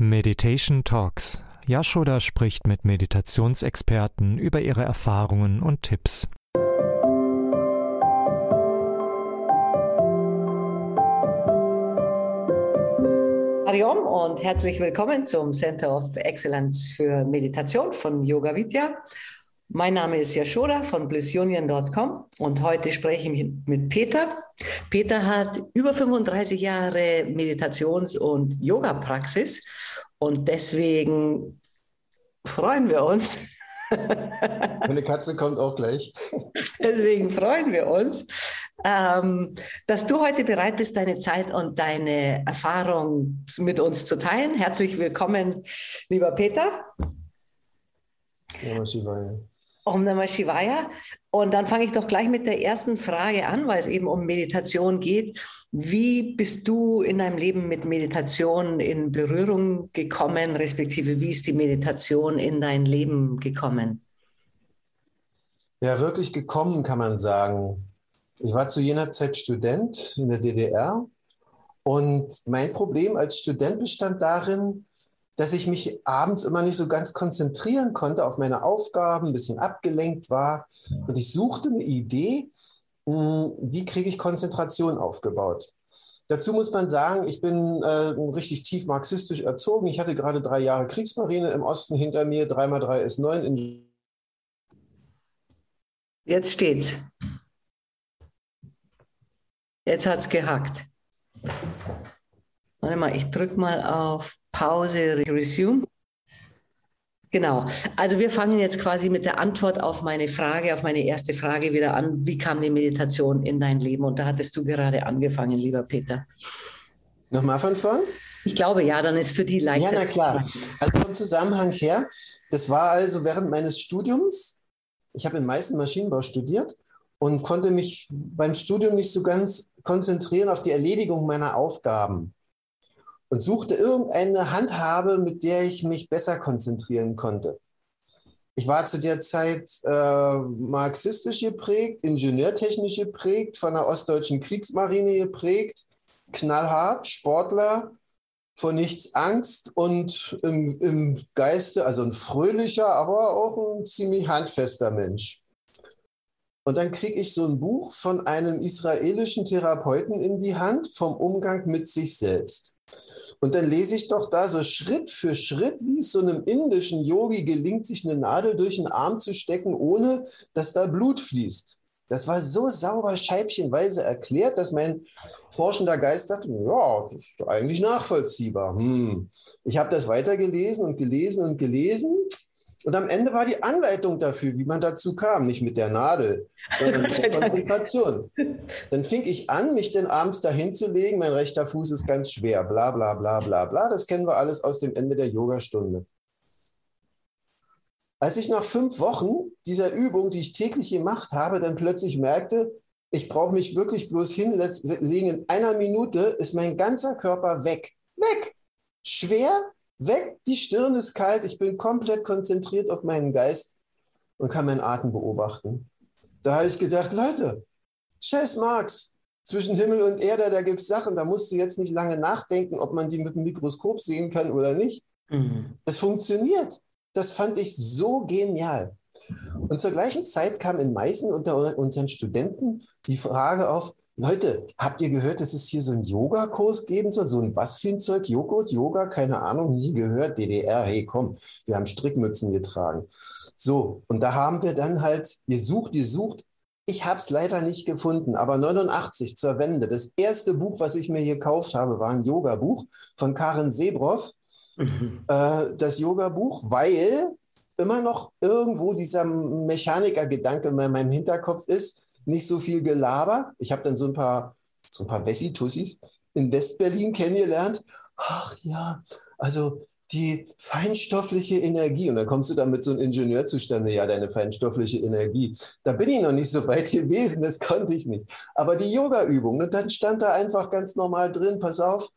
Meditation Talks. Yashoda spricht mit Meditationsexperten über ihre Erfahrungen und Tipps. Hariom und herzlich willkommen zum Center of Excellence für Meditation von Yoga Vidya. Mein Name ist Yashoda von blissunion.com und heute spreche ich mit Peter. Peter hat über 35 Jahre Meditations- und Yoga-Praxis und deswegen freuen wir uns. Meine Katze kommt auch gleich. Deswegen freuen wir uns, ähm, dass du heute bereit bist, deine Zeit und deine Erfahrung mit uns zu teilen. Herzlich willkommen, lieber Peter. Ja, Om Namah Shivaya. Und dann fange ich doch gleich mit der ersten Frage an, weil es eben um Meditation geht. Wie bist du in deinem Leben mit Meditation in Berührung gekommen, respektive wie ist die Meditation in dein Leben gekommen? Ja, wirklich gekommen kann man sagen. Ich war zu jener Zeit Student in der DDR und mein Problem als Student bestand darin, dass ich mich abends immer nicht so ganz konzentrieren konnte auf meine Aufgaben, ein bisschen abgelenkt war. Und ich suchte eine Idee, hm, wie kriege ich Konzentration aufgebaut. Dazu muss man sagen, ich bin äh, richtig tief marxistisch erzogen. Ich hatte gerade drei Jahre Kriegsmarine im Osten hinter mir, 3x3 ist 9. In Jetzt steht's. Jetzt hat's gehackt. Warte mal, ich drücke mal auf Pause, Resume. Genau. Also wir fangen jetzt quasi mit der Antwort auf meine Frage, auf meine erste Frage wieder an. Wie kam die Meditation in dein Leben? Und da hattest du gerade angefangen, lieber Peter. Nochmal von vorn? Ich glaube, ja, dann ist für die leichter. Ja, na klar. Also vom Zusammenhang her, das war also während meines Studiums. Ich habe in meisten Maschinenbau studiert und konnte mich beim Studium nicht so ganz konzentrieren auf die Erledigung meiner Aufgaben und suchte irgendeine Handhabe, mit der ich mich besser konzentrieren konnte. Ich war zu der Zeit äh, marxistisch geprägt, ingenieurtechnisch geprägt, von der ostdeutschen Kriegsmarine geprägt, knallhart, Sportler, vor nichts Angst und im, im Geiste, also ein fröhlicher, aber auch ein ziemlich handfester Mensch. Und dann kriege ich so ein Buch von einem israelischen Therapeuten in die Hand vom Umgang mit sich selbst. Und dann lese ich doch da so Schritt für Schritt, wie es so einem indischen Yogi gelingt, sich eine Nadel durch den Arm zu stecken, ohne dass da Blut fließt. Das war so sauber scheibchenweise erklärt, dass mein forschender Geist dachte, ja, ist eigentlich nachvollziehbar. Hm. Ich habe das weitergelesen und gelesen und gelesen und am Ende war die Anleitung dafür, wie man dazu kam, nicht mit der Nadel, sondern mit der Konzentration. Dann fing ich an, mich denn abends dahin zu legen, mein rechter Fuß ist ganz schwer, bla bla bla bla bla. Das kennen wir alles aus dem Ende der Yogastunde. Als ich nach fünf Wochen dieser Übung, die ich täglich gemacht habe, dann plötzlich merkte, ich brauche mich wirklich bloß hinlegen. In einer Minute ist mein ganzer Körper weg. Weg. Schwer, Weg, die Stirn ist kalt, ich bin komplett konzentriert auf meinen Geist und kann meinen Atem beobachten. Da habe ich gedacht, Leute, scheiß Marx, zwischen Himmel und Erde, da gibt es Sachen, da musst du jetzt nicht lange nachdenken, ob man die mit dem Mikroskop sehen kann oder nicht. Mhm. Das funktioniert. Das fand ich so genial. Und zur gleichen Zeit kam in Meißen unter unseren Studenten die Frage auf, Leute, habt ihr gehört, dass es hier so einen Yogakurs geben soll? So ein was für ein Zeug? Joghurt, Yoga? Keine Ahnung, nie gehört. DDR, hey, komm, wir haben Strickmützen getragen. So, und da haben wir dann halt, ihr sucht, ihr sucht. Ich habe es leider nicht gefunden, aber 89 zur Wende. Das erste Buch, was ich mir hier gekauft habe, war ein Yoga-Buch von Karen Sebroff. Mhm. Äh, das Yoga-Buch, weil immer noch irgendwo dieser Mechaniker-Gedanke in meinem Hinterkopf ist, nicht so viel Gelaber. Ich habe dann so ein paar, so paar Wessi-Tussis in Westberlin kennengelernt. Ach ja, also die feinstoffliche Energie. Und dann kommst du dann mit so einem Ingenieur zustande, ja, deine feinstoffliche Energie. Da bin ich noch nicht so weit gewesen, das konnte ich nicht. Aber die Yoga-Übung, und dann stand da einfach ganz normal drin, pass auf,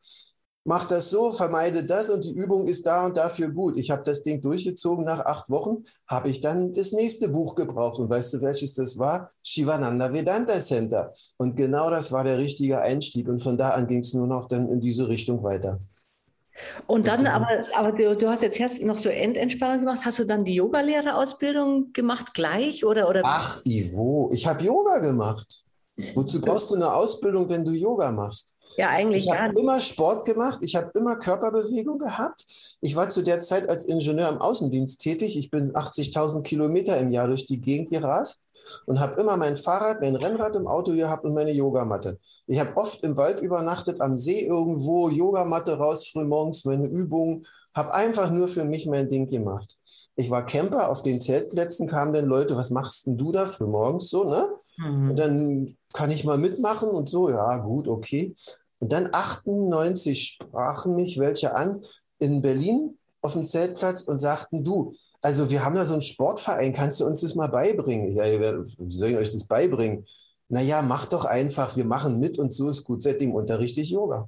mach das so, vermeide das und die Übung ist da und dafür gut. Ich habe das Ding durchgezogen. Nach acht Wochen habe ich dann das nächste Buch gebraucht. Und weißt du, welches das war? Shivananda Vedanta Center. Und genau das war der richtige Einstieg. Und von da an ging es nur noch dann in diese Richtung weiter. Und dann, aber, aber du, du, hast jetzt erst noch so Endentspannung gemacht. Hast du dann die Yogalehrerausbildung gemacht gleich? Oder, oder? Ach, Ivo, ich habe Yoga gemacht. Wozu brauchst du eine Ausbildung, wenn du Yoga machst? Ja, eigentlich Ich habe immer Sport gemacht, ich habe immer Körperbewegung gehabt. Ich war zu der Zeit als Ingenieur im Außendienst tätig. Ich bin 80.000 Kilometer im Jahr durch die Gegend gerast und habe immer mein Fahrrad, mein Rennrad im Auto gehabt und meine Yogamatte. Ich habe oft im Wald übernachtet, am See irgendwo, Yogamatte raus, früh morgens meine Übungen, habe einfach nur für mich mein Ding gemacht. Ich war Camper, auf den Zeltplätzen kamen dann Leute, was machst denn du da für morgens so, ne? Mhm. Und dann kann ich mal mitmachen und so, ja, gut, okay. Und dann 98 sprachen mich welche an in Berlin auf dem Zeltplatz und sagten, du, also wir haben da so einen Sportverein, kannst du uns das mal beibringen? Ja, wie soll ich euch das beibringen? Naja, mach doch einfach, wir machen mit und so ist gut. Seitdem unterrichte ich Yoga.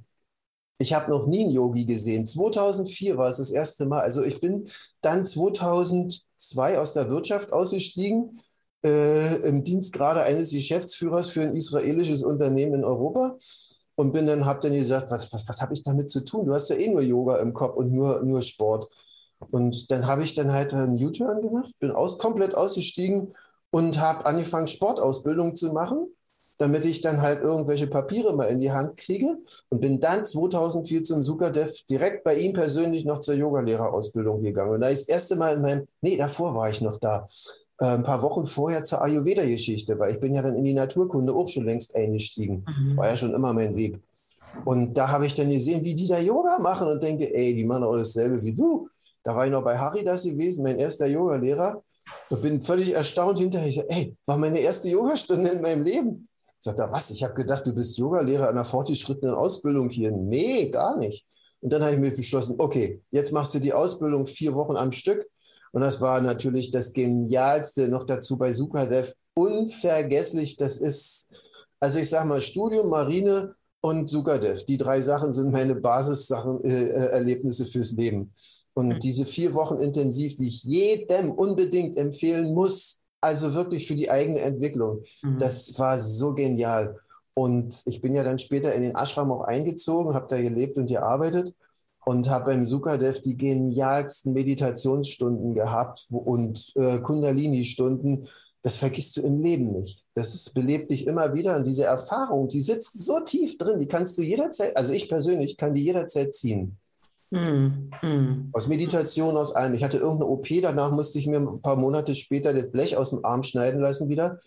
Ich habe noch nie einen Yogi gesehen. 2004 war es das erste Mal. Also ich bin dann 2002 aus der Wirtschaft ausgestiegen, äh, im Dienst gerade eines Geschäftsführers für ein israelisches Unternehmen in Europa und bin dann, habe dann gesagt, was, was, was habe ich damit zu tun? Du hast ja eh nur Yoga im Kopf und nur, nur Sport. Und dann habe ich dann halt einen U-Turn gemacht, bin aus, komplett ausgestiegen und habe angefangen, Sportausbildung zu machen, damit ich dann halt irgendwelche Papiere mal in die Hand kriege und bin dann 2004 zum Sukadev direkt bei ihm persönlich noch zur Yogalehrerausbildung gegangen. Und da ist das erste Mal in meinem, nee, davor war ich noch da, äh, ein paar Wochen vorher zur Ayurveda-Geschichte, weil ich bin ja dann in die Naturkunde auch schon längst eingestiegen. Mhm. War ja schon immer mein Weg. Und da habe ich dann gesehen, wie die da Yoga machen und denke, ey, die machen auch dasselbe wie du. Da war ich noch bei Haridas gewesen, mein erster Yogalehrer. Und bin völlig erstaunt hinterher. Ich sage, ey, war meine erste Yogastunde in meinem Leben. Sagt er, was? Ich habe gedacht, du bist Yogalehrer einer fortgeschrittenen Ausbildung hier. Nee, gar nicht. Und dann habe ich mir beschlossen, okay, jetzt machst du die Ausbildung vier Wochen am Stück. Und das war natürlich das Genialste noch dazu bei Sukadev. Unvergesslich. Das ist, also ich sage mal, Studium, Marine und Sukadev. Die drei Sachen sind meine Basissachen, äh, äh Erlebnisse fürs Leben. Und mhm. diese vier Wochen intensiv, die ich jedem unbedingt empfehlen muss, also wirklich für die eigene Entwicklung, mhm. das war so genial. Und ich bin ja dann später in den Ashram auch eingezogen, habe da gelebt und gearbeitet und habe beim Sukadev die genialsten Meditationsstunden gehabt und äh, Kundalini-Stunden. Das vergisst du im Leben nicht. Das belebt dich immer wieder. Und diese Erfahrung, die sitzt so tief drin, die kannst du jederzeit, also ich persönlich kann die jederzeit ziehen. Mm, mm. Aus Meditation, aus allem. Ich hatte irgendeine OP, danach musste ich mir ein paar Monate später das Blech aus dem Arm schneiden lassen wieder.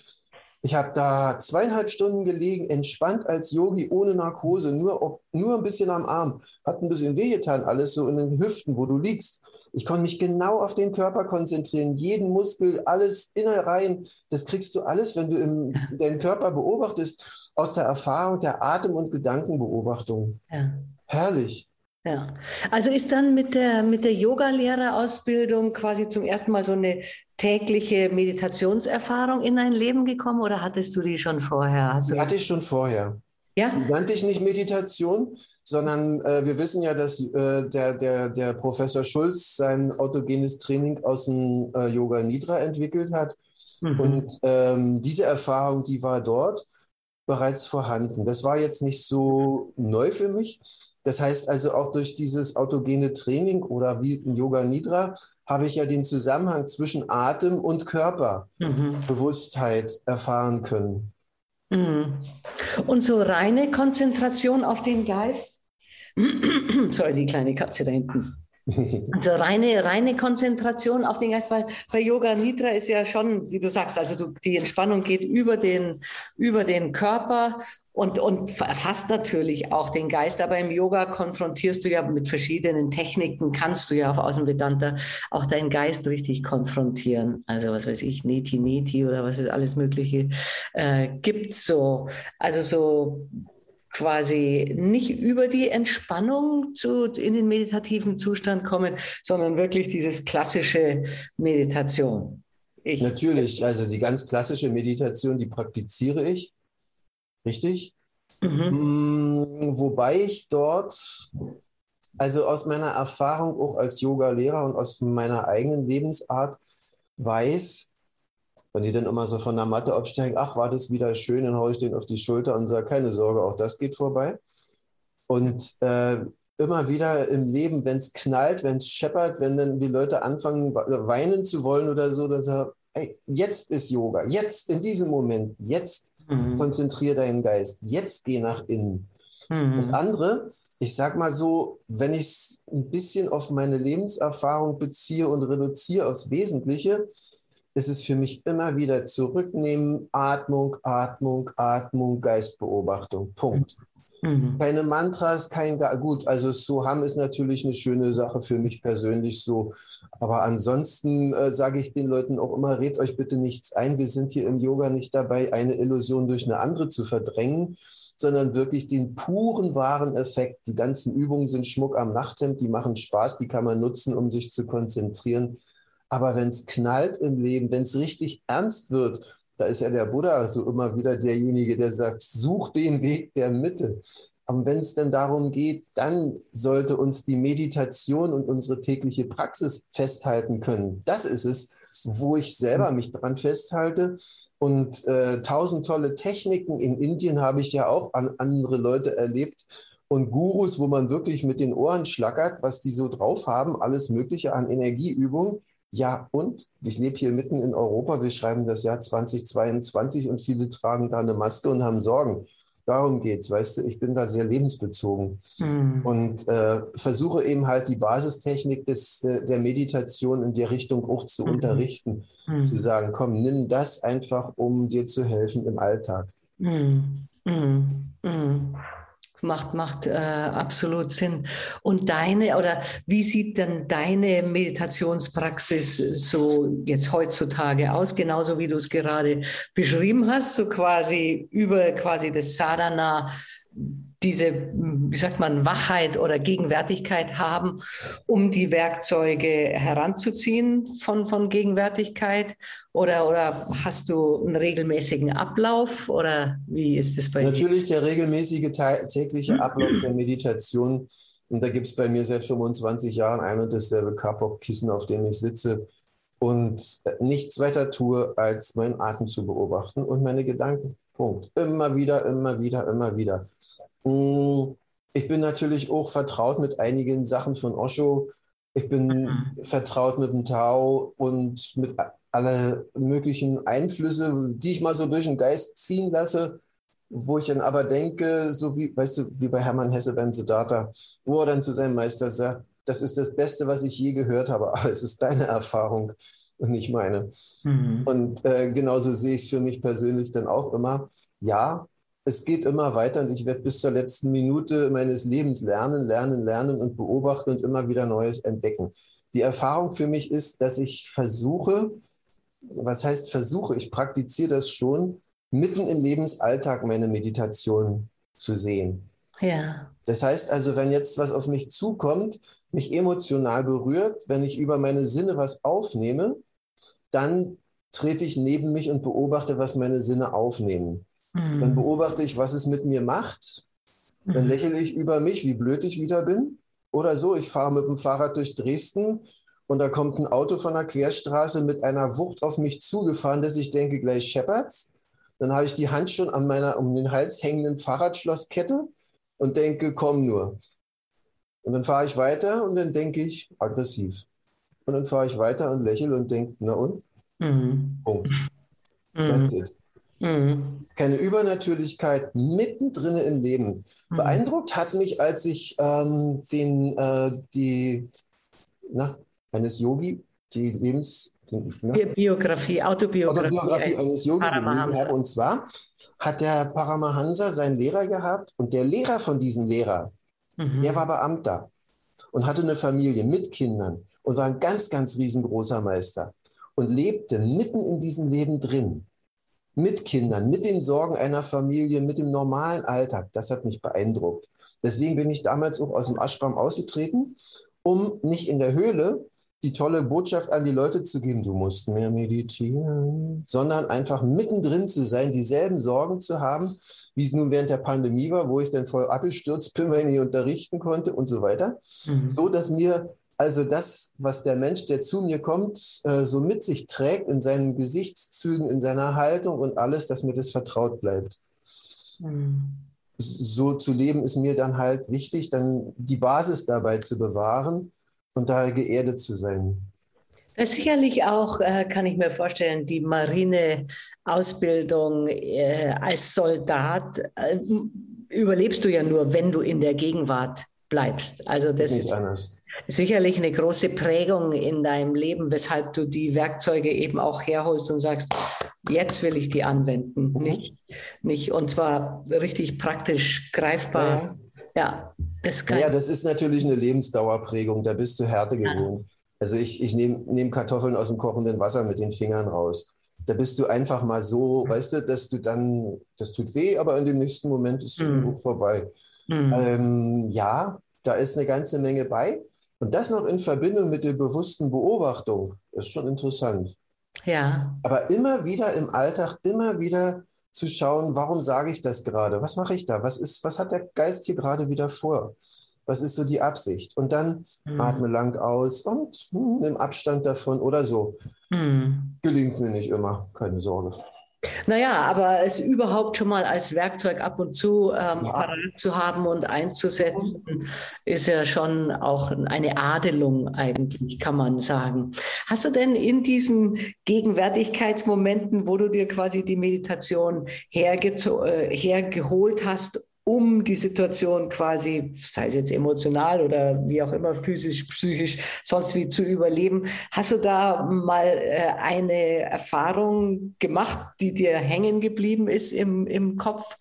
Ich habe da zweieinhalb Stunden gelegen, entspannt als Yogi, ohne Narkose, nur, nur ein bisschen am Arm. Hat ein bisschen wehgetan, alles so in den Hüften, wo du liegst. Ich konnte mich genau auf den Körper konzentrieren, jeden Muskel, alles Innereien. Das kriegst du alles, wenn du im, deinen Körper beobachtest, aus der Erfahrung der Atem- und Gedankenbeobachtung. Ja. Herrlich. Ja, also ist dann mit der, mit der Yoga-Lehrerausbildung quasi zum ersten Mal so eine tägliche Meditationserfahrung in dein Leben gekommen oder hattest du die schon vorher? Die hatte ich schon vorher. Ja? Die nannte ich nicht Meditation, sondern äh, wir wissen ja, dass äh, der, der, der Professor Schulz sein autogenes Training aus dem äh, Yoga Nidra entwickelt hat. Mhm. Und ähm, diese Erfahrung, die war dort bereits vorhanden. Das war jetzt nicht so neu für mich. Das heißt also auch durch dieses autogene Training oder wie in Yoga Nidra habe ich ja den Zusammenhang zwischen Atem und Körperbewusstheit mhm. erfahren können. Mhm. Und so reine Konzentration auf den Geist. Sorry, die kleine Katze da hinten. Also reine, reine Konzentration auf den Geist, weil bei Yoga Nidra ist ja schon, wie du sagst, also du, die Entspannung geht über den, über den Körper und, und erfasst natürlich auch den Geist. Aber im Yoga konfrontierst du ja mit verschiedenen Techniken, kannst du ja auf Außenvedanta auch deinen Geist richtig konfrontieren. Also was weiß ich, Neti Neti oder was es alles Mögliche äh, gibt. So, also so quasi nicht über die Entspannung zu, in den meditativen Zustand kommen, sondern wirklich dieses klassische Meditation. Ich, Natürlich, also die ganz klassische Meditation, die praktiziere ich. Richtig? Mhm. Mm, wobei ich dort, also aus meiner Erfahrung auch als Yoga-Lehrer und aus meiner eigenen Lebensart weiß, wenn die dann immer so von der Matte absteigen, ach, war das wieder schön, dann haue ich den auf die Schulter und sage, keine Sorge, auch das geht vorbei. Und äh, immer wieder im Leben, wenn es knallt, wenn es scheppert, wenn dann die Leute anfangen, weinen zu wollen oder so, dann sagen, ey, jetzt ist Yoga, jetzt in diesem Moment, jetzt mhm. konzentriere deinen Geist, jetzt geh nach innen. Mhm. Das andere, ich sag mal so, wenn ich es ein bisschen auf meine Lebenserfahrung beziehe und reduziere aufs Wesentliche, ist es für mich immer wieder zurücknehmen, Atmung, Atmung, Atmung, Geistbeobachtung. Punkt. Mhm. Keine Mantras, kein, gut, also Soham ist natürlich eine schöne Sache für mich persönlich so. Aber ansonsten äh, sage ich den Leuten auch immer, red euch bitte nichts ein. Wir sind hier im Yoga nicht dabei, eine Illusion durch eine andere zu verdrängen, sondern wirklich den puren, wahren Effekt. Die ganzen Übungen sind Schmuck am Nachthemd, die machen Spaß, die kann man nutzen, um sich zu konzentrieren. Aber wenn es knallt im Leben, wenn es richtig ernst wird, da ist ja der Buddha so immer wieder derjenige, der sagt, such den Weg der Mitte. Aber wenn es dann darum geht, dann sollte uns die Meditation und unsere tägliche Praxis festhalten können. Das ist es, wo ich selber mich dran festhalte. Und äh, tausend tolle Techniken. In Indien habe ich ja auch an andere Leute erlebt. Und Gurus, wo man wirklich mit den Ohren schlackert, was die so drauf haben, alles Mögliche an Energieübungen. Ja, und ich lebe hier mitten in Europa. Wir schreiben das Jahr 2022 und viele tragen da eine Maske und haben Sorgen. Darum geht's, weißt du, ich bin da sehr lebensbezogen mhm. und äh, versuche eben halt die Basistechnik des, der Meditation in der Richtung auch zu mhm. unterrichten, mhm. zu sagen, komm, nimm das einfach, um dir zu helfen im Alltag. Macht, macht äh, absolut Sinn. Und deine, oder wie sieht denn deine Meditationspraxis so jetzt heutzutage aus? Genauso wie du es gerade beschrieben hast, so quasi über quasi das Sadhana diese, wie sagt man, Wachheit oder Gegenwärtigkeit haben, um die Werkzeuge heranzuziehen von, von Gegenwärtigkeit? Oder, oder hast du einen regelmäßigen Ablauf oder wie ist das bei dir? Natürlich der regelmäßige tägliche Ablauf der Meditation. Und da gibt es bei mir seit 25 Jahren ein und dasselbe Kapok-Kissen, auf dem ich sitze und nichts weiter tue, als meinen Atem zu beobachten und meine Gedanken. Punkt. Immer wieder, immer wieder, immer wieder. Mm, ich bin natürlich auch vertraut mit einigen Sachen von Osho. Ich bin mhm. vertraut mit dem Tao und mit alle möglichen Einflüsse, die ich mal so durch den Geist ziehen lasse, wo ich dann aber denke, so wie, weißt du, wie bei Hermann Hesse beim Siddhartha, wo er dann zu seinem Meister sagt, das ist das Beste, was ich je gehört habe, aber es ist deine Erfahrung und nicht meine. Mhm. Und äh, genauso sehe ich es für mich persönlich dann auch immer. Ja, es geht immer weiter und ich werde bis zur letzten Minute meines Lebens lernen, lernen, lernen und beobachten und immer wieder Neues entdecken. Die Erfahrung für mich ist, dass ich versuche, was heißt versuche, ich praktiziere das schon, mitten im Lebensalltag meine Meditation zu sehen. Ja. Das heißt also, wenn jetzt was auf mich zukommt, mich emotional berührt, wenn ich über meine Sinne was aufnehme, dann trete ich neben mich und beobachte, was meine Sinne aufnehmen. Mhm. Dann beobachte ich, was es mit mir macht. Dann mhm. lächle ich über mich, wie blöd ich wieder bin. Oder so, ich fahre mit dem Fahrrad durch Dresden und da kommt ein Auto von der Querstraße mit einer Wucht auf mich zugefahren, dass ich denke, gleich scheppert's. Dann habe ich die Hand schon an meiner um den Hals hängenden Fahrradschlosskette und denke, komm nur. Und dann fahre ich weiter und dann denke ich, aggressiv. Und dann fahre ich weiter und lächle und denke, na und? Mhm. Punkt. Mhm. That's it. Mhm. Keine Übernatürlichkeit mittendrin im Leben. Mhm. Beeindruckt hat mich, als ich ähm, den, äh, die, na, eines Yogi, die Lebens... Na, Biografie, Autobiografie, Autobiografie eines Yogi gelesen habe. Und zwar hat der Paramahansa seinen Lehrer gehabt und der Lehrer von diesem Lehrer, mhm. der war Beamter und hatte eine Familie mit Kindern und war ein ganz, ganz riesengroßer Meister und lebte mitten in diesem Leben drin mit Kindern, mit den Sorgen einer Familie, mit dem normalen Alltag. Das hat mich beeindruckt. Deswegen bin ich damals auch aus dem Ashram ausgetreten, um nicht in der Höhle die tolle Botschaft an die Leute zu geben, du musst mehr meditieren, sondern einfach mittendrin zu sein, dieselben Sorgen zu haben, wie es nun während der Pandemie war, wo ich dann voll abgestürzt bin, weil ich nicht unterrichten konnte und so weiter. Mhm. So, dass mir also das, was der Mensch, der zu mir kommt, äh, so mit sich trägt in seinen Gesichtszügen, in seiner Haltung und alles, dass mir das vertraut bleibt. Hm. so zu leben ist mir dann halt wichtig, dann die Basis dabei zu bewahren und da geerdet zu sein. Sicherlich auch, äh, kann ich mir vorstellen, die Marineausbildung äh, als Soldat äh, überlebst du ja nur, wenn du in der Gegenwart bleibst. Also das Nicht ist anders. Sicherlich eine große Prägung in deinem Leben, weshalb du die Werkzeuge eben auch herholst und sagst, jetzt will ich die anwenden. Mhm. Nicht, nicht, und zwar richtig praktisch greifbar. Ja, ja das, kann ja, das ist natürlich eine Lebensdauerprägung, da bist du Härte gewohnt. Ja. Also ich, ich nehme nehm Kartoffeln aus dem kochenden Wasser mit den Fingern raus. Da bist du einfach mal so, weißt du, dass du dann, das tut weh, aber in dem nächsten Moment ist es mhm. vorbei. Mhm. Ähm, ja, da ist eine ganze Menge bei. Und das noch in Verbindung mit der bewussten Beobachtung ist schon interessant. Ja. Aber immer wieder im Alltag, immer wieder zu schauen, warum sage ich das gerade? Was mache ich da? Was, ist, was hat der Geist hier gerade wieder vor? Was ist so die Absicht? Und dann mhm. atme lang aus und hm, nimm Abstand davon oder so. Mhm. Gelingt mir nicht immer, keine Sorge. Naja, aber es überhaupt schon mal als Werkzeug ab und zu ähm, ja. zu haben und einzusetzen, ist ja schon auch eine Adelung eigentlich, kann man sagen. Hast du denn in diesen Gegenwärtigkeitsmomenten, wo du dir quasi die Meditation äh, hergeholt hast, um die Situation quasi, sei es jetzt emotional oder wie auch immer, physisch, psychisch, sonst wie zu überleben. Hast du da mal äh, eine Erfahrung gemacht, die dir hängen geblieben ist im, im Kopf,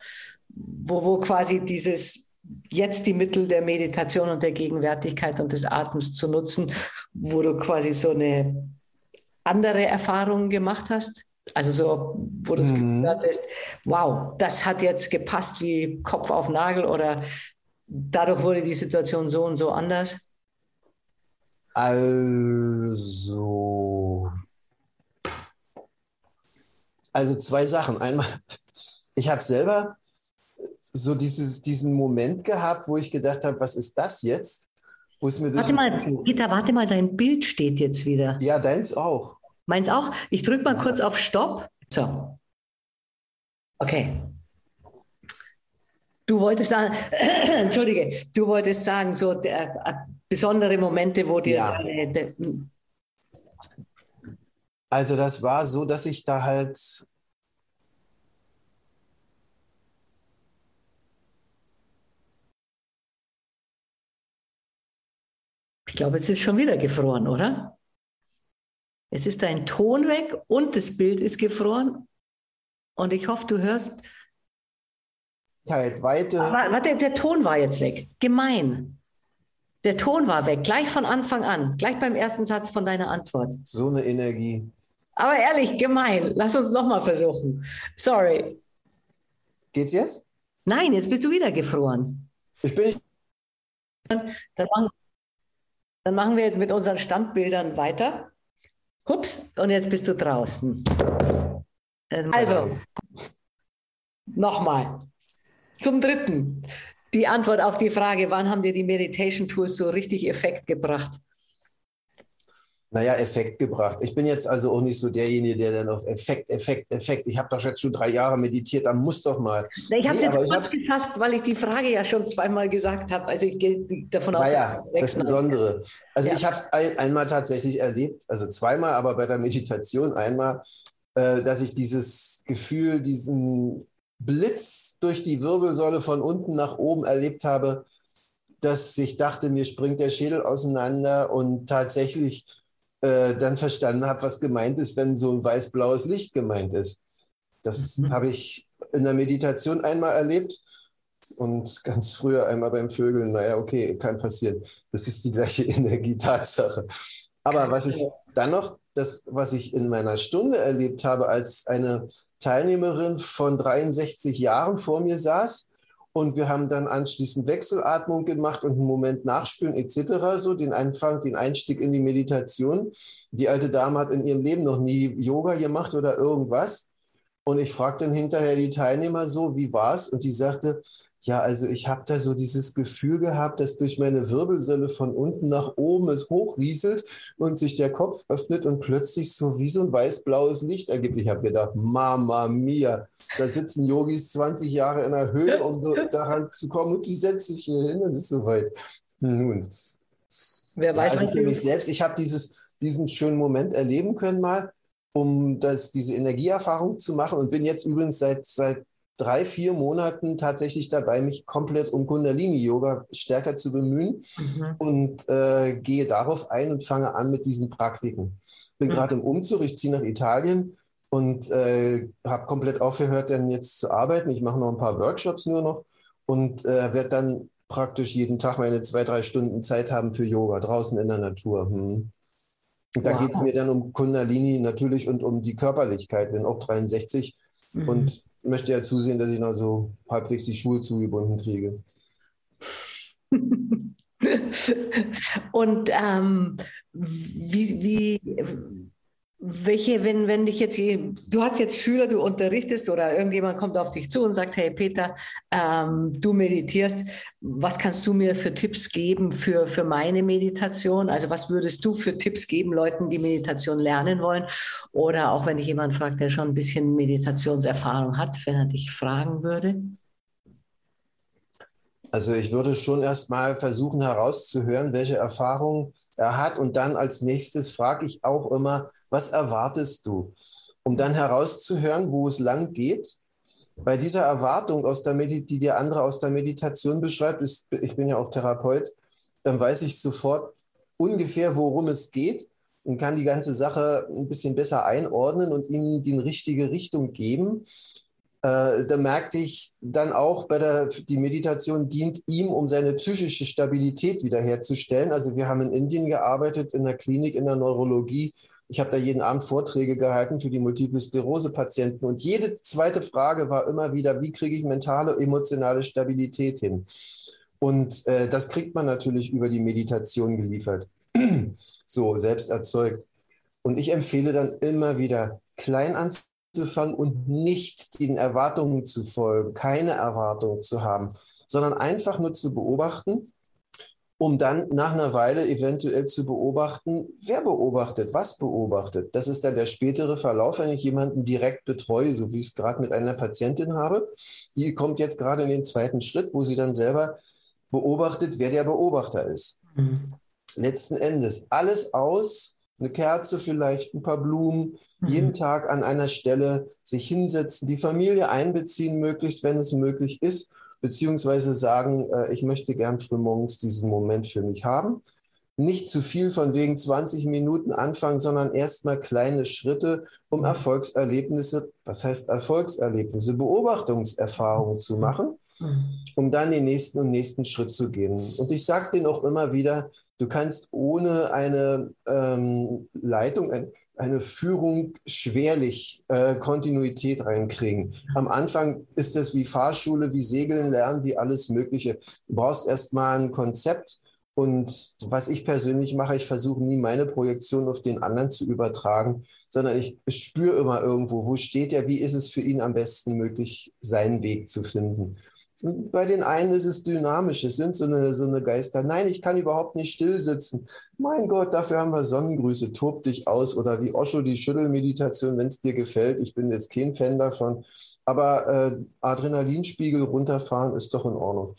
wo, wo quasi dieses jetzt die Mittel der Meditation und der Gegenwärtigkeit und des Atems zu nutzen, wo du quasi so eine andere Erfahrung gemacht hast? Also so, wo du es mhm. gehört hast, wow, das hat jetzt gepasst wie Kopf auf Nagel oder dadurch wurde die Situation so und so anders? Also, also zwei Sachen. Einmal, ich habe selber so dieses, diesen Moment gehabt, wo ich gedacht habe, was ist das jetzt? Wo es mir warte mal, Peter, warte mal, dein Bild steht jetzt wieder. Ja, deins auch. Meins auch? Ich drücke mal kurz auf Stopp. So. Okay. Du wolltest sagen, entschuldige, du wolltest sagen, so der, äh, besondere Momente, wo dir. Ja. Deine, de, hm. also, das war so, dass ich da halt. Ich glaube, jetzt ist schon wieder gefroren, oder? Es ist dein Ton weg und das Bild ist gefroren. Und ich hoffe, du hörst. Halt weiter. warte, der Ton war jetzt weg. Gemein. Der Ton war weg, gleich von Anfang an, gleich beim ersten Satz von deiner Antwort. So eine Energie. Aber ehrlich, gemein. Lass uns nochmal versuchen. Sorry. Geht's jetzt? Nein, jetzt bist du wieder gefroren. Ich bin nicht. Dann, machen, dann machen wir jetzt mit unseren Standbildern weiter. Hups, und jetzt bist du draußen. Also, nochmal. Zum dritten. Die Antwort auf die Frage, wann haben dir die Meditation Tools so richtig Effekt gebracht? Naja, Effekt gebracht. Ich bin jetzt also auch nicht so derjenige, der dann auf Effekt, Effekt, Effekt. Ich habe doch jetzt schon drei Jahre meditiert, da muss doch mal. Na, ich habe es nee, jetzt kurz gefasst, weil ich die Frage ja schon zweimal gesagt habe. Also ich gehe davon aus. Naja, das Besondere. Also ja. ich habe es ein, einmal tatsächlich erlebt, also zweimal, aber bei der Meditation einmal, äh, dass ich dieses Gefühl, diesen Blitz durch die Wirbelsäule von unten nach oben erlebt habe, dass ich dachte, mir springt der Schädel auseinander und tatsächlich äh, dann verstanden habe, was gemeint ist, wenn so ein weiß-blaues Licht gemeint ist. Das mhm. habe ich in der Meditation einmal erlebt und ganz früher einmal beim Vögeln. Naja, okay, kann passieren. Das ist die gleiche Energietatsache. Aber was ich dann noch, das, was ich in meiner Stunde erlebt habe, als eine Teilnehmerin von 63 Jahren vor mir saß und wir haben dann anschließend Wechselatmung gemacht und einen Moment nachspülen etc. So den Anfang, den Einstieg in die Meditation. Die alte Dame hat in ihrem Leben noch nie Yoga gemacht oder irgendwas. Und ich fragte dann hinterher die Teilnehmer so, wie war es? Und die sagte, Ja, also ich habe da so dieses Gefühl gehabt, dass durch meine Wirbelsäule von unten nach oben es hochrieselt und sich der Kopf öffnet und plötzlich so wie so ein weiß-blaues Licht ergibt. Ich habe gedacht, Mama mia, da sitzen Yogis 20 Jahre in der Höhle, um so daran zu kommen und die setzen sich hier hin und ist soweit. Nun. Wer weiß, ja, also für mich selbst, ich habe diesen schönen Moment erleben können mal, um das, diese Energieerfahrung zu machen und bin jetzt übrigens seit, seit drei, vier Monaten tatsächlich dabei, mich komplett um Kundalini-Yoga stärker zu bemühen mhm. und äh, gehe darauf ein und fange an mit diesen Praktiken. Bin mhm. gerade im Umzug, ich ziehe nach Italien und äh, habe komplett aufgehört, dann jetzt zu arbeiten. Ich mache noch ein paar Workshops nur noch und äh, werde dann praktisch jeden Tag meine zwei, drei Stunden Zeit haben für Yoga draußen in der Natur. Hm. Und da wow. geht es mir dann um Kundalini natürlich und um die Körperlichkeit. Bin auch 63 mhm. und möchte ja zusehen, dass ich noch so halbwegs die Schuhe zugebunden kriege. Und ähm, wie, wie, welche, wenn, wenn dich jetzt, du hast jetzt Schüler, du unterrichtest oder irgendjemand kommt auf dich zu und sagt, hey Peter, ähm, du meditierst, was kannst du mir für Tipps geben für, für meine Meditation? Also was würdest du für Tipps geben Leuten, die Meditation lernen wollen? Oder auch wenn dich jemand fragt, der schon ein bisschen Meditationserfahrung hat, wenn er dich fragen würde? Also ich würde schon erst mal versuchen herauszuhören, welche Erfahrungen er hat und dann als nächstes frage ich auch immer, was erwartest du? Um dann herauszuhören, wo es lang geht. Bei dieser Erwartung, aus der Medi die der andere aus der Meditation beschreibt, ist, ich bin ja auch Therapeut, dann weiß ich sofort ungefähr, worum es geht und kann die ganze Sache ein bisschen besser einordnen und ihm die richtige Richtung geben. Äh, da merkte ich dann auch bei der, die Meditation dient ihm, um seine psychische Stabilität wiederherzustellen. Also wir haben in Indien gearbeitet, in der Klinik, in der Neurologie ich habe da jeden Abend Vorträge gehalten für die Multiple Sklerose-Patienten und jede zweite Frage war immer wieder, wie kriege ich mentale, emotionale Stabilität hin? Und äh, das kriegt man natürlich über die Meditation geliefert, so selbst erzeugt. Und ich empfehle dann immer wieder, klein anzufangen und nicht den Erwartungen zu folgen, keine Erwartungen zu haben, sondern einfach nur zu beobachten um dann nach einer Weile eventuell zu beobachten, wer beobachtet, was beobachtet. Das ist dann der spätere Verlauf, wenn ich jemanden direkt betreue, so wie ich es gerade mit einer Patientin habe. Die kommt jetzt gerade in den zweiten Schritt, wo sie dann selber beobachtet, wer der Beobachter ist. Mhm. Letzten Endes alles aus, eine Kerze vielleicht, ein paar Blumen, mhm. jeden Tag an einer Stelle sich hinsetzen, die Familie einbeziehen, möglichst, wenn es möglich ist beziehungsweise sagen, äh, ich möchte gern frühmorgens diesen Moment für mich haben. Nicht zu viel von wegen 20 Minuten anfangen, sondern erstmal kleine Schritte, um Erfolgserlebnisse, was heißt Erfolgserlebnisse, Beobachtungserfahrungen zu machen, um dann den nächsten und nächsten Schritt zu gehen. Und ich sage denen auch immer wieder, du kannst ohne eine ähm, Leitung, ein, eine Führung schwerlich äh, Kontinuität reinkriegen. Am Anfang ist es wie Fahrschule, wie Segeln lernen, wie alles Mögliche. Du brauchst erstmal ein Konzept. Und was ich persönlich mache, ich versuche nie meine Projektion auf den anderen zu übertragen, sondern ich spüre immer irgendwo, wo steht er, wie ist es für ihn am besten möglich, seinen Weg zu finden. Bei den einen ist es dynamisch, es sind so eine, so eine Geister. Nein, ich kann überhaupt nicht still sitzen. Mein Gott, dafür haben wir Sonnengrüße, tob dich aus. Oder wie Osho die Schüttelmeditation, wenn es dir gefällt. Ich bin jetzt kein Fan davon. Aber äh, Adrenalinspiegel runterfahren ist doch in Ordnung.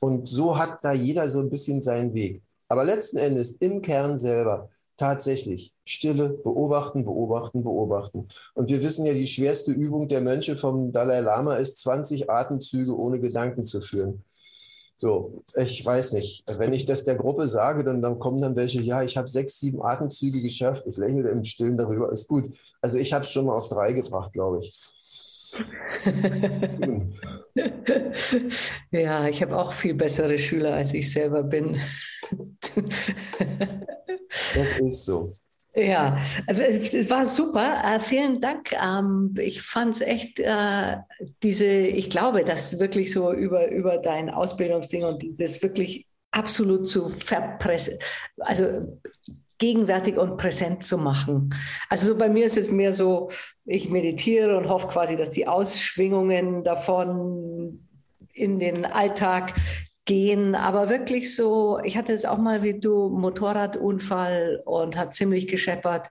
Und so hat da jeder so ein bisschen seinen Weg. Aber letzten Endes im Kern selber tatsächlich Stille, beobachten, beobachten, beobachten. Und wir wissen ja, die schwerste Übung der Mönche vom Dalai Lama ist 20 Atemzüge ohne Gedanken zu führen. So, ich weiß nicht. Wenn ich das der Gruppe sage, dann, dann kommen dann welche, ja, ich habe sechs, sieben Atemzüge geschafft. Ich lächle im Stillen darüber, ist gut. Also ich habe es schon mal auf drei gebracht, glaube ich. ja, ich habe auch viel bessere Schüler, als ich selber bin. das ist so. Ja, es war super. Äh, vielen Dank. Ähm, ich fand es echt, äh, diese, ich glaube, dass wirklich so über, über dein Ausbildungsding und dieses wirklich absolut zu verpressen, also gegenwärtig und präsent zu machen. Also so bei mir ist es mehr so, ich meditiere und hoffe quasi, dass die Ausschwingungen davon in den Alltag gehen, aber wirklich so, ich hatte es auch mal wie du, Motorradunfall und hat ziemlich gescheppert.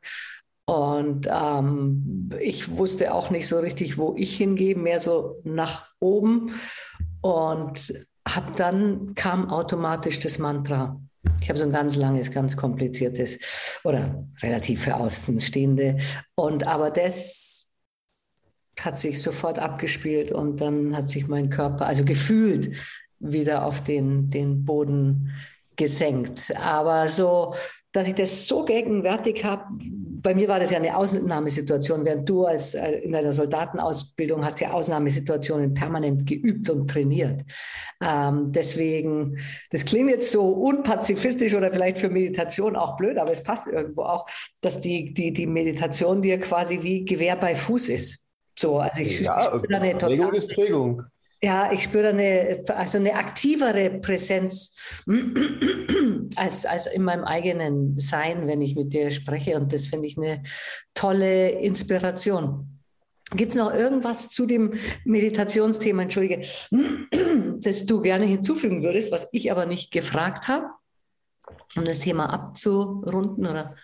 Und ähm, ich wusste auch nicht so richtig, wo ich hingehe, mehr so nach oben. Und hab dann kam automatisch das Mantra. Ich habe so ein ganz langes, ganz kompliziertes oder relativ für Außenstehende. Und aber das hat sich sofort abgespielt und dann hat sich mein Körper, also gefühlt, wieder auf den, den Boden gesenkt. Aber so, dass ich das so gegenwärtig habe, bei mir war das ja eine Ausnahmesituation, während du als äh, in deiner Soldatenausbildung hast ja Ausnahmesituationen permanent geübt und trainiert. Ähm, deswegen, das klingt jetzt so unpazifistisch oder vielleicht für Meditation auch blöd, aber es passt irgendwo auch, dass die, die, die Meditation dir quasi wie Gewehr bei Fuß ist. So, also ich, ja, ich Prägung ist Prägung ja, ich spüre eine, also eine aktivere Präsenz als, als in meinem eigenen Sein, wenn ich mit dir spreche. Und das finde ich eine tolle Inspiration. Gibt es noch irgendwas zu dem Meditationsthema, entschuldige, das du gerne hinzufügen würdest, was ich aber nicht gefragt habe, um das Thema abzurunden? Oder?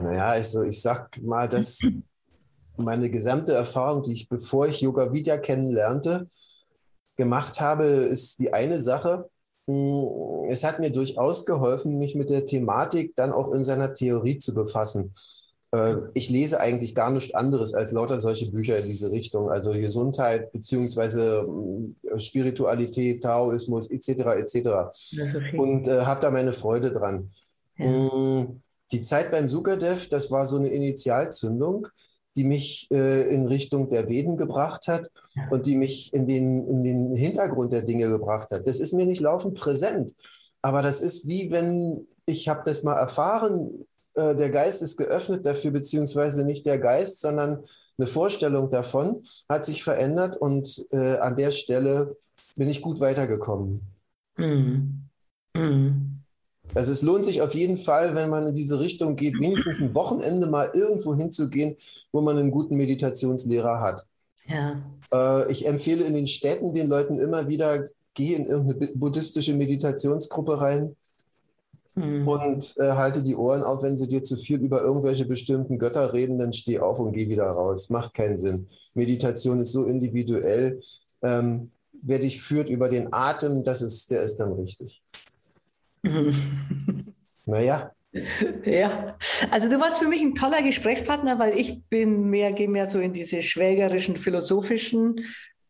Naja, also ich sag mal, dass meine gesamte Erfahrung, die ich, bevor ich Yoga Vidya kennenlernte, gemacht habe, ist die eine Sache. Hm, es hat mir durchaus geholfen, mich mit der Thematik dann auch in seiner Theorie zu befassen. Äh, ich lese eigentlich gar nichts anderes als lauter solche Bücher in diese Richtung, also Gesundheit beziehungsweise hm, Spiritualität, Taoismus etc. etc. Und äh, habe da meine Freude dran. Ja. Hm, die Zeit beim Sukadev, das war so eine Initialzündung die mich äh, in Richtung der Veden gebracht hat und die mich in den, in den Hintergrund der Dinge gebracht hat. Das ist mir nicht laufend präsent, aber das ist wie wenn ich habe das mal erfahren, äh, der Geist ist geöffnet dafür, beziehungsweise nicht der Geist, sondern eine Vorstellung davon hat sich verändert und äh, an der Stelle bin ich gut weitergekommen. Mhm. Mhm. Also es lohnt sich auf jeden Fall, wenn man in diese Richtung geht, wenigstens ein Wochenende mal irgendwo hinzugehen, wo man einen guten Meditationslehrer hat. Ja. Äh, ich empfehle in den Städten den Leuten immer wieder, geh in irgendeine buddhistische Meditationsgruppe rein mhm. und äh, halte die Ohren auf, wenn sie dir zu viel über irgendwelche bestimmten Götter reden, dann steh auf und geh wieder raus. Macht keinen Sinn. Meditation ist so individuell. Ähm, wer dich führt über den Atem, das ist, der ist dann richtig. Naja, ja, also du warst für mich ein toller Gesprächspartner, weil ich bin mehr, gehe mehr so in diese schwelgerischen, philosophischen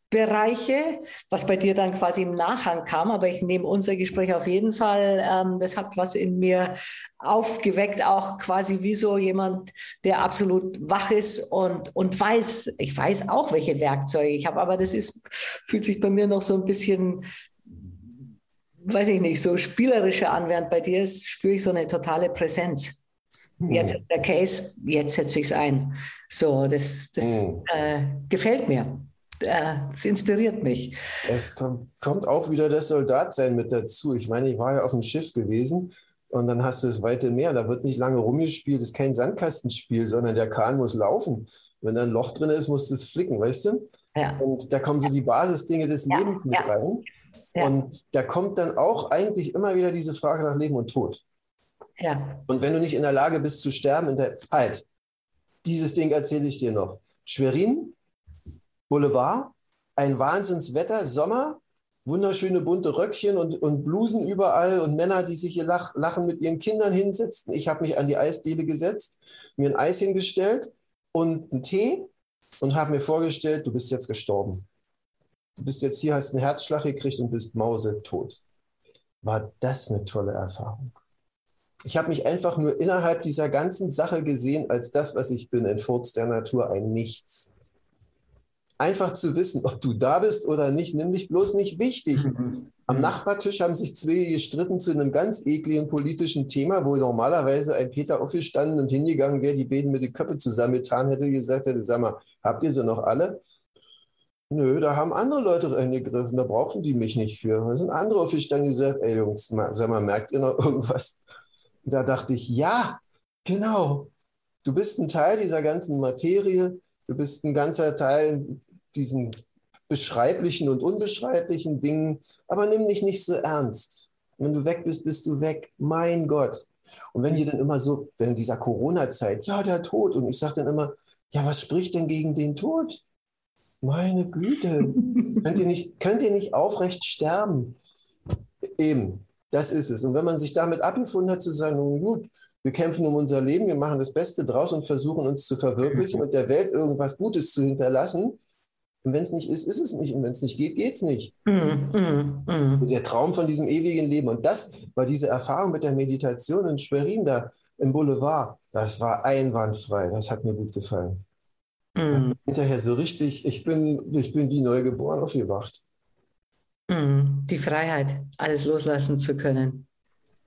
Bereiche, was bei dir dann quasi im Nachhang kam. Aber ich nehme unser Gespräch auf jeden Fall, ähm, das hat was in mir aufgeweckt, auch quasi wie so jemand, der absolut wach ist und, und weiß, ich weiß auch, welche Werkzeuge ich habe, aber das ist, fühlt sich bei mir noch so ein bisschen weiß ich nicht, so spielerischer anwärend bei dir ist, spüre ich so eine totale Präsenz. Mhm. Jetzt ist der Case, jetzt setze ich es ein. So, das, das mhm. äh, gefällt mir. Äh, inspiriert mich. Es kommt, kommt auch wieder das Soldatsein mit dazu. Ich meine, ich war ja auf dem Schiff gewesen und dann hast du das weite Meer. Da wird nicht lange rumgespielt. Das ist kein Sandkastenspiel, sondern der Kahn muss laufen. Wenn da ein Loch drin ist, musst du es flicken, weißt du? Ja. Und da kommen so die Basisdinge des ja, Lebens mit ja. rein. Und da kommt dann auch eigentlich immer wieder diese Frage nach Leben und Tod. Ja. Und wenn du nicht in der Lage bist zu sterben in der Zeit, dieses Ding erzähle ich dir noch. Schwerin, Boulevard, ein Wahnsinnswetter, Sommer, wunderschöne bunte Röckchen und, und Blusen überall und Männer, die sich hier lach, lachen mit ihren Kindern hinsetzen. Ich habe mich an die Eisdiele gesetzt, mir ein Eis hingestellt und einen Tee und habe mir vorgestellt, du bist jetzt gestorben du bist jetzt hier, hast einen Herzschlag gekriegt und bist mausetot. War das eine tolle Erfahrung. Ich habe mich einfach nur innerhalb dieser ganzen Sache gesehen als das, was ich bin, ein Furz der Natur, ein Nichts. Einfach zu wissen, ob du da bist oder nicht, nimm dich bloß nicht wichtig. Mhm. Am Nachbartisch haben sich zwei gestritten zu einem ganz ekligen politischen Thema, wo normalerweise ein Peter aufgestanden und hingegangen wäre, die beiden mit den Köpfen zusammengetan hätte, gesagt hätte, sag mal, habt ihr sie noch alle? Nö, da haben andere Leute reingegriffen, da brauchen die mich nicht für. Da sind andere auf dann gesagt, ey Jungs, sag mal, merkt ihr noch irgendwas? Da dachte ich, ja, genau. Du bist ein Teil dieser ganzen Materie, du bist ein ganzer Teil diesen beschreiblichen und unbeschreiblichen Dingen, aber nimm dich nicht so ernst. Wenn du weg bist, bist du weg. Mein Gott. Und wenn ihr dann immer so, wenn in dieser Corona-Zeit, ja, der Tod, und ich sage dann immer, ja, was spricht denn gegen den Tod? Meine Güte, könnt, ihr nicht, könnt ihr nicht aufrecht sterben? Eben, das ist es. Und wenn man sich damit abgefunden hat, zu sagen, nun gut, wir kämpfen um unser Leben, wir machen das Beste draus und versuchen uns zu verwirklichen und der Welt irgendwas Gutes zu hinterlassen, und wenn es nicht ist, ist es nicht. Und wenn es nicht geht, geht es nicht. Mm, mm, mm. Der Traum von diesem ewigen Leben. Und das war diese Erfahrung mit der Meditation in Schwerin da im Boulevard. Das war einwandfrei. Das hat mir gut gefallen. Mm. Hinterher so richtig, ich bin, ich bin wie neu geboren aufgewacht. Mm. Die Freiheit, alles loslassen zu können.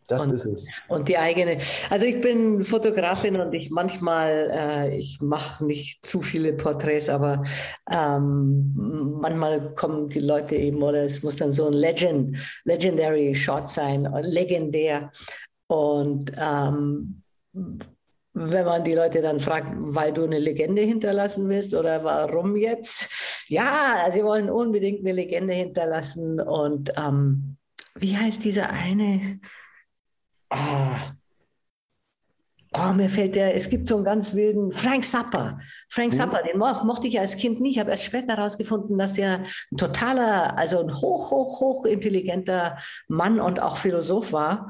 Das und, ist es. Und die eigene. Also ich bin Fotografin und ich manchmal, äh, ich mache nicht zu viele Porträts, aber ähm, manchmal kommen die Leute eben oder es muss dann so ein Legend, Legendary Shot sein, legendär. Und ähm, wenn man die Leute dann fragt, weil du eine Legende hinterlassen willst oder warum jetzt? Ja, sie wollen unbedingt eine Legende hinterlassen. Und ähm, wie heißt dieser eine? Ah. Oh, mir fällt der, es gibt so einen ganz wilden Frank Zappa. Frank Zappa, den mo mochte ich als Kind nicht. Ich habe erst später herausgefunden, dass er ein totaler, also ein hoch, hoch, hoch intelligenter Mann und auch Philosoph war.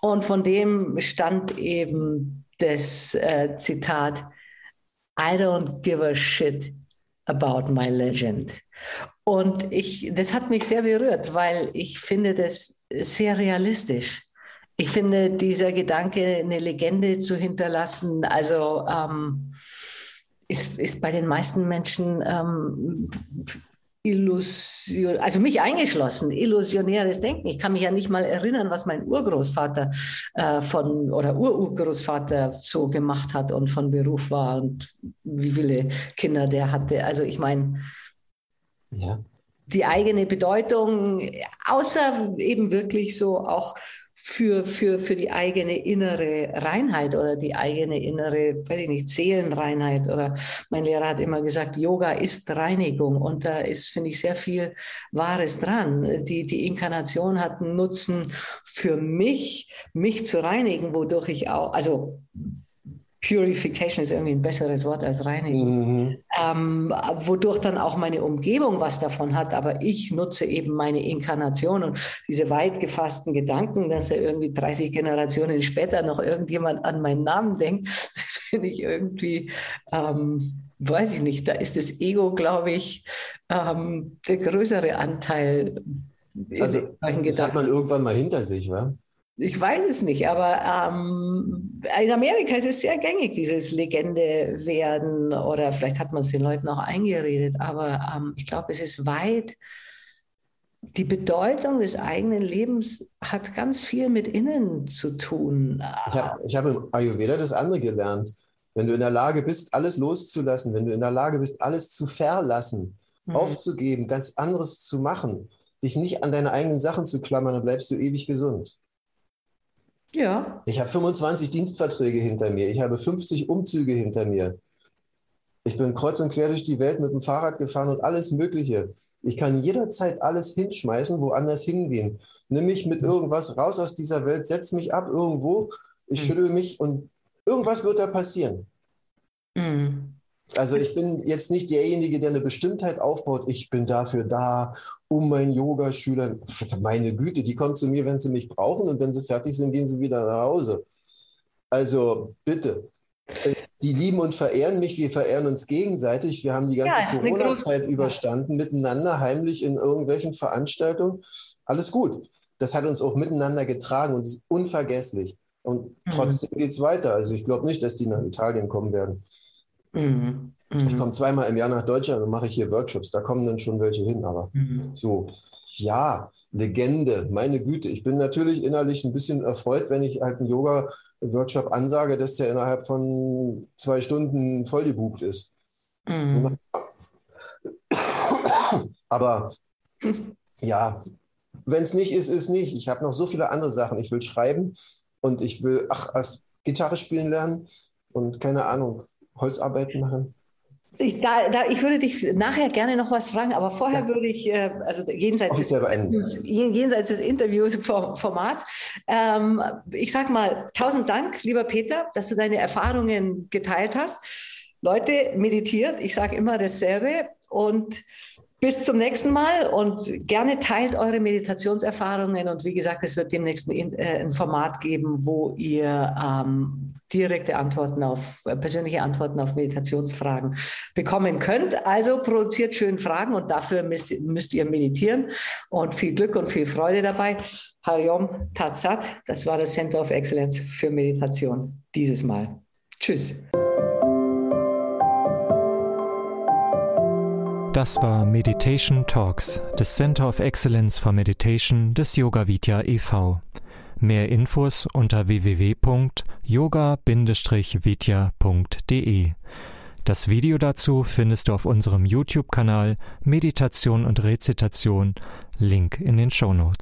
Und von dem stand eben das äh, Zitat, I don't give a shit about my legend. Und ich, das hat mich sehr berührt, weil ich finde das sehr realistisch ich finde, dieser Gedanke, eine Legende zu hinterlassen, also ähm, ist, ist bei den meisten Menschen ähm, Illusion, also mich eingeschlossen, illusionäres Denken. Ich kann mich ja nicht mal erinnern, was mein Urgroßvater äh, von oder Ururgroßvater so gemacht hat und von Beruf war und wie viele Kinder der hatte. Also ich meine, ja. die eigene Bedeutung, außer eben wirklich so auch für, für, für die eigene innere Reinheit oder die eigene innere, weiß ich nicht, Seelenreinheit. Oder mein Lehrer hat immer gesagt, Yoga ist Reinigung. Und da ist, finde ich, sehr viel Wahres dran. Die, die Inkarnation hat einen Nutzen für mich, mich zu reinigen, wodurch ich auch, also Purification ist irgendwie ein besseres Wort als Reinigung, mhm. ähm, wodurch dann auch meine Umgebung was davon hat, aber ich nutze eben meine Inkarnation und diese weit gefassten Gedanken, dass er irgendwie 30 Generationen später noch irgendjemand an meinen Namen denkt, das finde ich irgendwie, ähm, weiß ich nicht, da ist das Ego, glaube ich, ähm, der größere Anteil. Also, das hat man irgendwann mal hinter sich, wa? Ich weiß es nicht, aber ähm, in Amerika ist es sehr gängig, dieses Legende werden oder vielleicht hat man es den Leuten auch eingeredet, aber ähm, ich glaube, es ist weit. Die Bedeutung des eigenen Lebens hat ganz viel mit innen zu tun. Ich habe ich hab im Ayurveda das andere gelernt. Wenn du in der Lage bist, alles loszulassen, wenn du in der Lage bist, alles zu verlassen, mhm. aufzugeben, ganz anderes zu machen, dich nicht an deine eigenen Sachen zu klammern, dann bleibst du ewig gesund. Ja. Ich habe 25 Dienstverträge hinter mir. Ich habe 50 Umzüge hinter mir. Ich bin kreuz und quer durch die Welt mit dem Fahrrad gefahren und alles Mögliche. Ich kann jederzeit alles hinschmeißen, woanders hingehen. Nimm mich mit irgendwas raus aus dieser Welt, setz mich ab irgendwo, ich mhm. schüttel mich und irgendwas wird da passieren. Mhm. Also ich bin jetzt nicht derjenige, der eine Bestimmtheit aufbaut. Ich bin dafür da, um meinen Yogaschülern. Meine Güte, die kommen zu mir, wenn sie mich brauchen und wenn sie fertig sind, gehen sie wieder nach Hause. Also bitte. Die lieben und verehren mich, wir verehren uns gegenseitig. Wir haben die ganze ja, Corona-Zeit überstanden, miteinander, heimlich in irgendwelchen Veranstaltungen. Alles gut. Das hat uns auch miteinander getragen und ist unvergesslich. Und mhm. trotzdem geht es weiter. Also ich glaube nicht, dass die nach Italien kommen werden. Mhm. Mhm. Ich komme zweimal im Jahr nach Deutschland und mache hier Workshops. Da kommen dann schon welche hin. Aber mhm. so, ja, Legende, meine Güte. Ich bin natürlich innerlich ein bisschen erfreut, wenn ich halt einen Yoga-Workshop ansage, dass der innerhalb von zwei Stunden voll gebucht ist. Mhm. Aber ja, wenn es nicht ist, ist nicht. Ich habe noch so viele andere Sachen. Ich will schreiben und ich will, ach, Gitarre spielen lernen und keine Ahnung, Holzarbeiten machen. Ich, da, da, ich, würde dich nachher gerne noch was fragen, aber vorher ja. würde ich, äh, also jenseits des, jenseits des Interviewsformats, ähm, ich sag mal, tausend Dank, lieber Peter, dass du deine Erfahrungen geteilt hast. Leute, meditiert, ich sage immer dasselbe und bis zum nächsten Mal und gerne teilt eure Meditationserfahrungen. Und wie gesagt, es wird demnächst ein, äh, ein Format geben, wo ihr ähm, direkte Antworten auf, äh, persönliche Antworten auf Meditationsfragen bekommen könnt. Also produziert schön Fragen und dafür müsst, müsst ihr meditieren. Und viel Glück und viel Freude dabei. Hariom Tatsat, das war das Center of Excellence für Meditation dieses Mal. Tschüss. Das war Meditation Talks des Center of Excellence for Meditation des Yoga Vidya e.V. Mehr Infos unter www.yoga-vidya.de. Das Video dazu findest du auf unserem YouTube-Kanal Meditation und Rezitation, Link in den Show Notes.